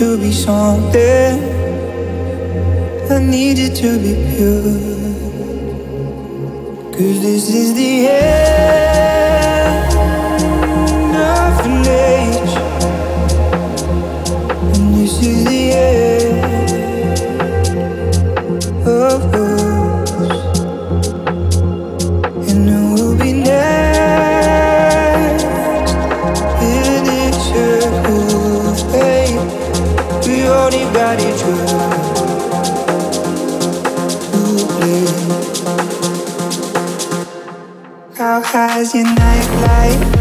to be something. I need it to be pure. Cause this is the end. eyes, your nightlight.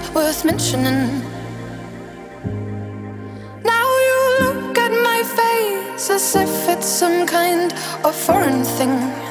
was worth mentioning. Now you look at my face as if it's some kind of foreign thing.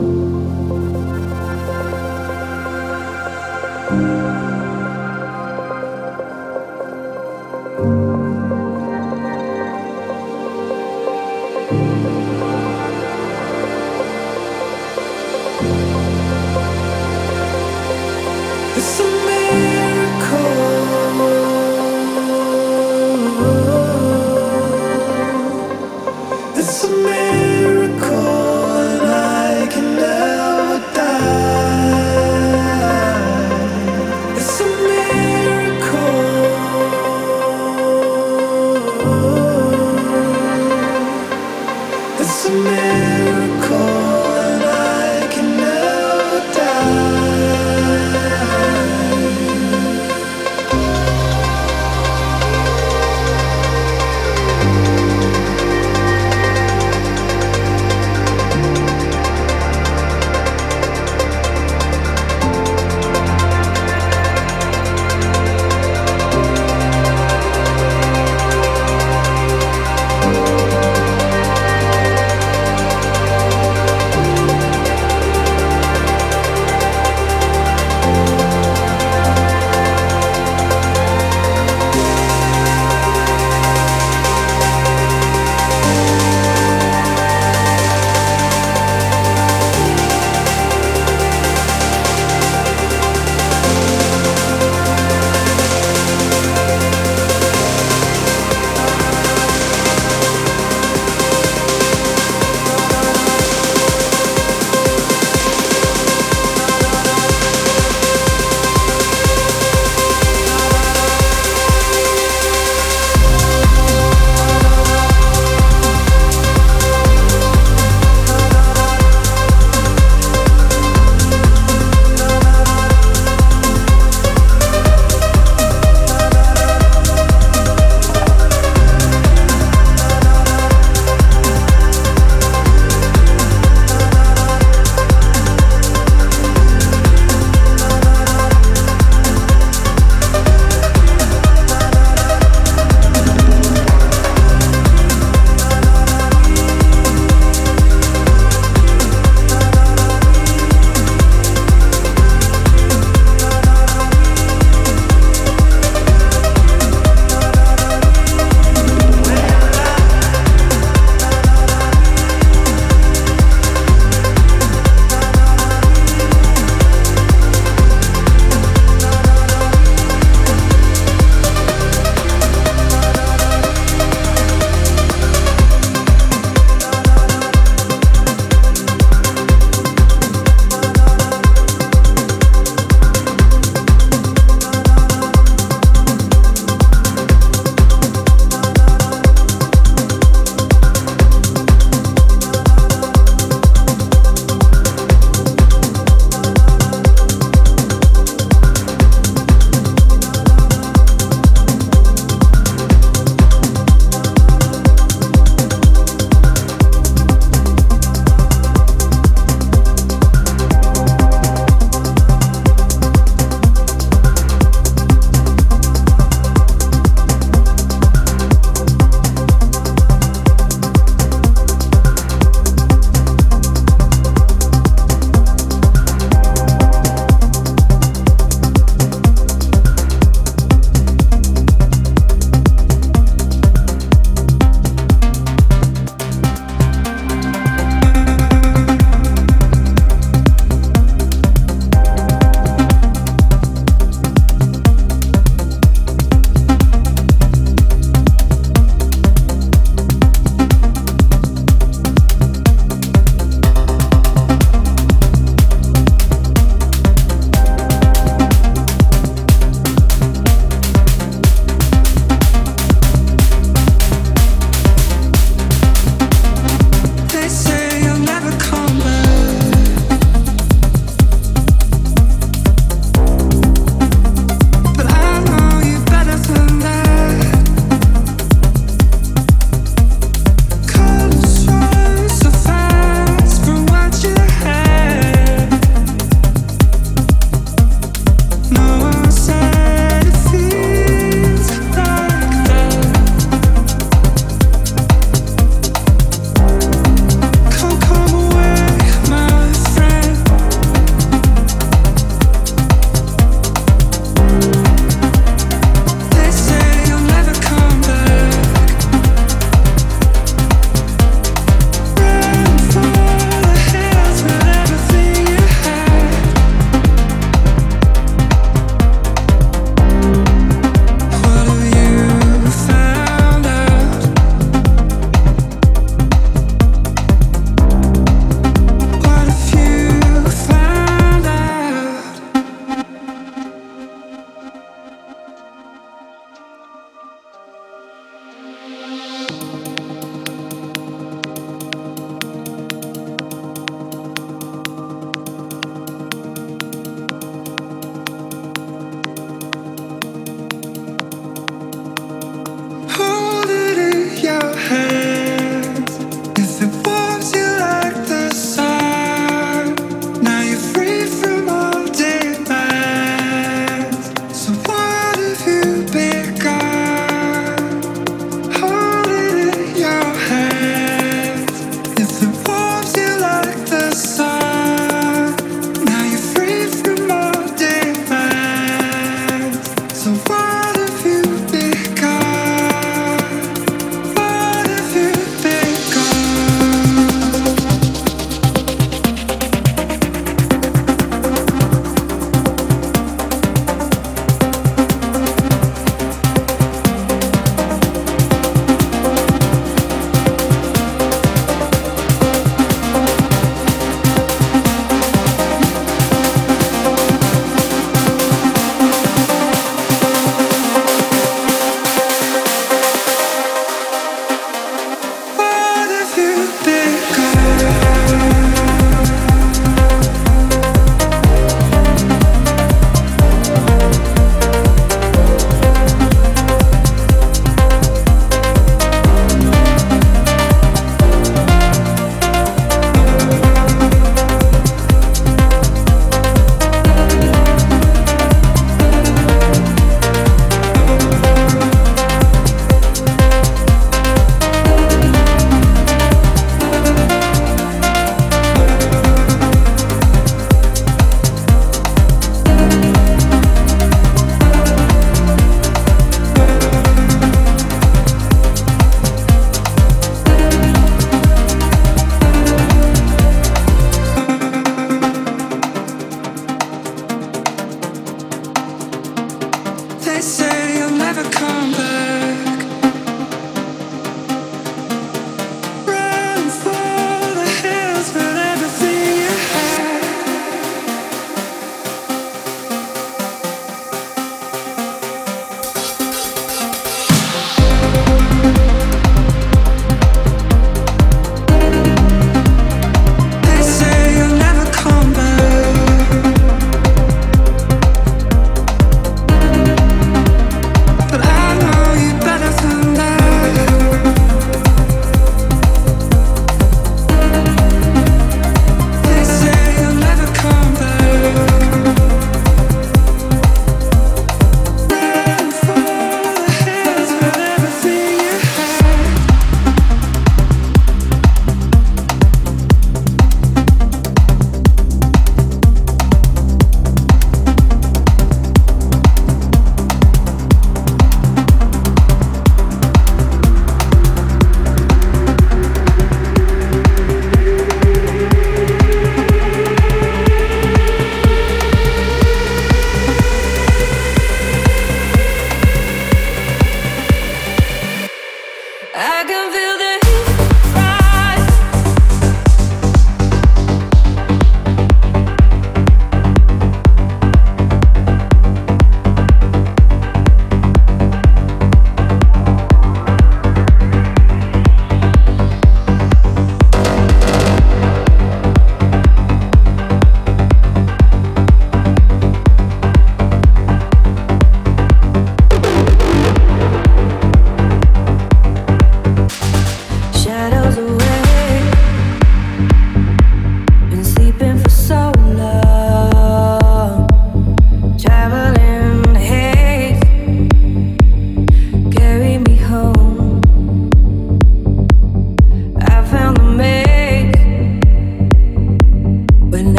you.